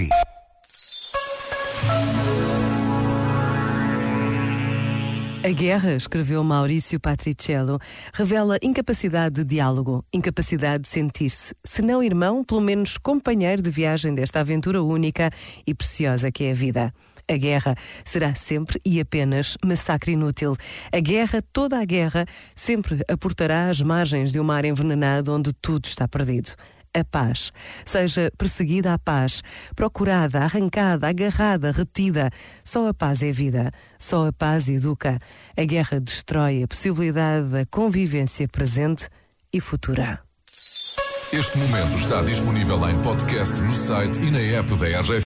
si. A guerra, escreveu Maurício Patriciello, revela incapacidade de diálogo, incapacidade de sentir-se, se não irmão, pelo menos companheiro de viagem desta aventura única e preciosa que é a vida. A guerra será sempre e apenas massacre inútil. A guerra, toda a guerra, sempre aportará às margens de um mar envenenado onde tudo está perdido a paz. Seja perseguida a paz, procurada, arrancada, agarrada, retida. Só a paz é vida. Só a paz educa. A guerra destrói a possibilidade da convivência presente e futura. Este momento está disponível em podcast no site e na app da RGF.